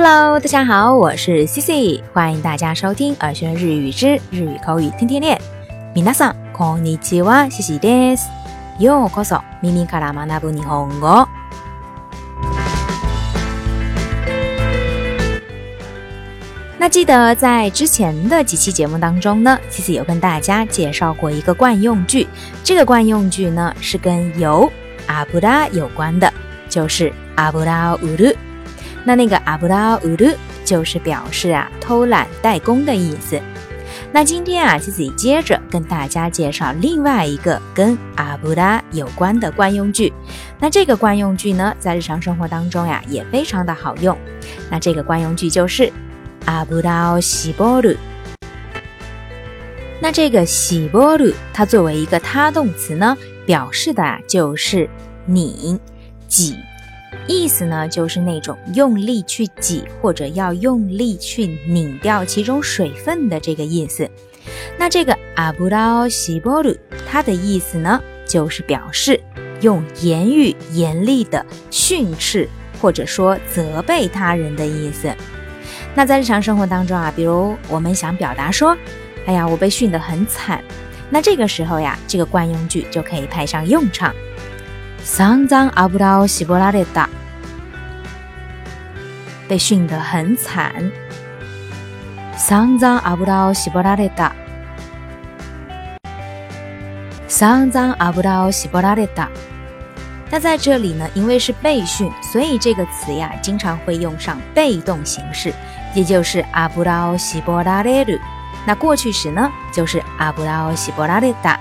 Hello，大家好，我是 Cici，欢迎大家收听耳学日语之日语口语天天练。皆さんこんにちは、Cici です。ようこそ耳から学ぶ日本語。那记得在之前的几期节目当中呢，Cici 有跟大家介绍过一个惯用句，这个惯用句呢是跟油阿布拉有关的，就是阿布拉乌鲁。 那那个阿布拉乌鲁就是表示啊偷懒怠工的意思。那今天啊，自己接着跟大家介绍另外一个跟阿布拉有关的惯用句。那这个惯用句呢，在日常生活当中呀，也非常的好用。那这个惯用句就是阿布拉西波鲁。那这个西波鲁，它作为一个他动词呢，表示的啊就是拧、挤。意思呢，就是那种用力去挤或者要用力去拧掉其中水分的这个意思。那这个阿布拉西波鲁，它的意思呢，就是表示用言语严厉的训斥或者说责备他人的意思。那在日常生活当中啊，比如我们想表达说，哎呀，我被训得很惨，那这个时候呀，这个惯用句就可以派上用场。桑脏阿布拉西波拉列达被训得很惨。桑脏阿布拉西波拉列达，桑脏阿布拉西波拉列达。那在这里呢，因为是被训，所以这个词呀，经常会用上被动形式，也就是阿布拉西波拉列鲁。那过去时呢，就是阿布拉西波拉列达。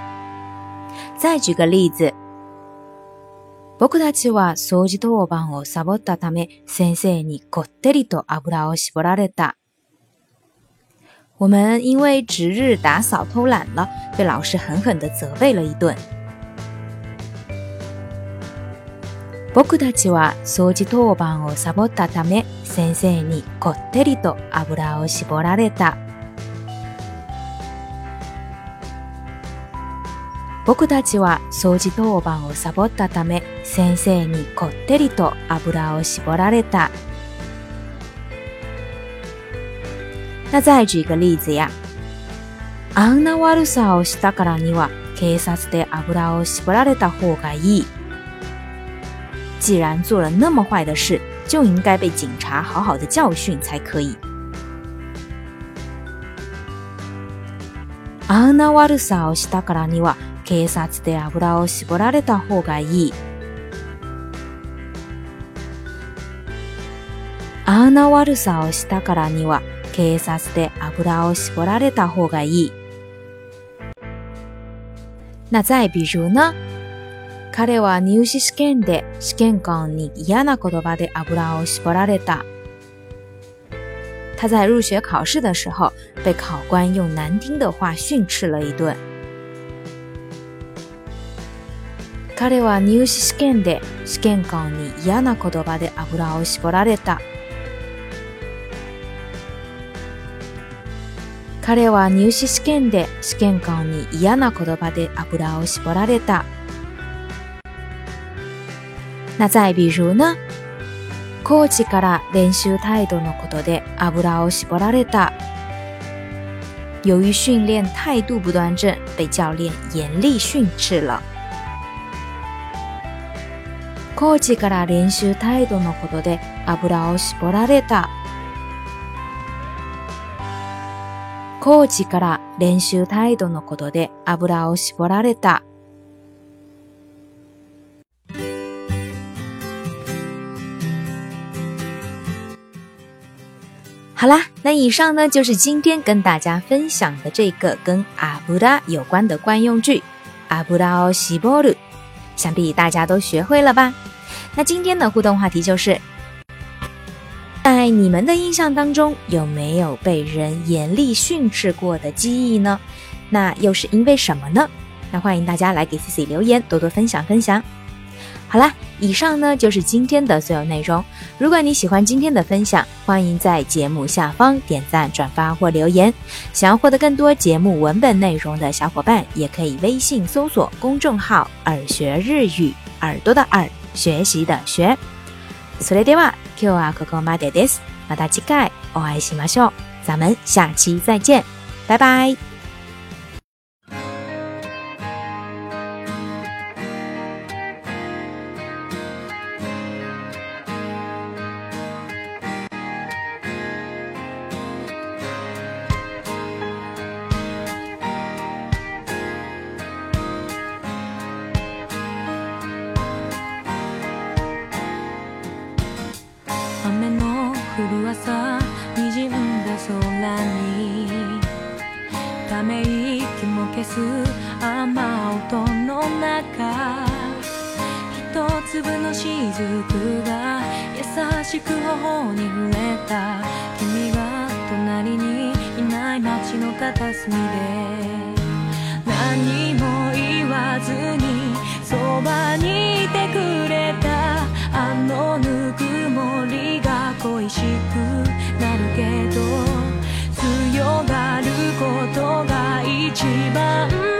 再举个例子。僕たちは掃除当番をサボったため、先生にこってりと油を絞られた。我们因为值日打扫偷懒了，被老师狠狠地责备了一顿。僕たちは掃除当番をサボったため、先生にこってりと油を絞られた。僕たちは掃除当番をサボったため、先生にこってりと油を絞られた。那再举个例子呀。あんな悪さをしたからには、警察で油を絞られた方がいい。既然做了那么坏的事，就应该被警察好好的教训才可以。あんな悪さをしたからには、警察で油を絞られた方がいい。あんな悪さをしたからには、警察で油を絞られた方がいい。那再比如呢？彼は入試試験で試験官に嫌な言葉で油を絞られた。他在入学考试的时候，被考官用难听的话训斥了一顿。彼は入試試験で試験官に嫌な言葉で油を絞られた。彼は入試試験で試験官に嫌な言葉で油を絞られた。那再比如呢？コーチから練習態度のことで油を絞られた。由于训练态度不端正，被教练严厉训斥了。コーチから練習態度のことで油を絞られた。コーチから練習態度のことで油を絞られた。好啦，那以上呢就是今天跟大家分享的这个跟阿布拉有关的惯用句，阿布拉を絞る。想必大家都学会了吧？那今天的互动话题就是，在你们的印象当中，有没有被人严厉训斥过的记忆呢？那又是因为什么呢？那欢迎大家来给 Cici 留言，多多分享分享。好啦，以上呢就是今天的所有内容。如果你喜欢今天的分享，欢迎在节目下方点赞、转发或留言。想要获得更多节目文本内容的小伙伴，也可以微信搜索公众号“耳学日语”，耳朵的耳，学习的学。それでは今日はここまでです。また次回お会いしましょう。咱们下期再见，拜拜。消す雨音の中一粒の雫が優しく頬に触れた。君が隣にいない街の片隅で何も言わずにそばにいてくれた。あのぬくもりが恋しくなるけど強がることが Chỉ.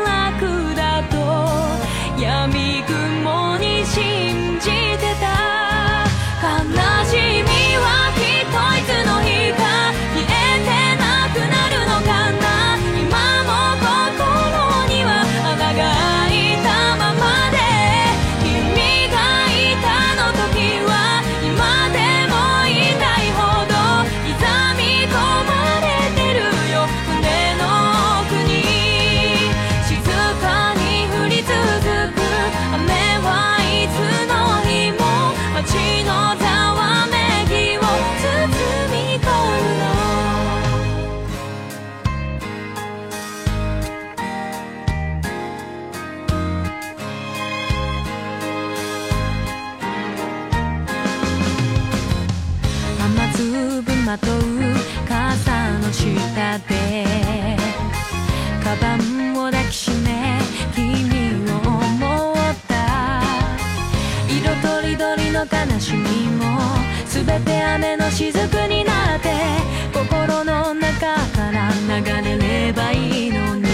しみも全て雨のしずくになって心の中から流れればいいのに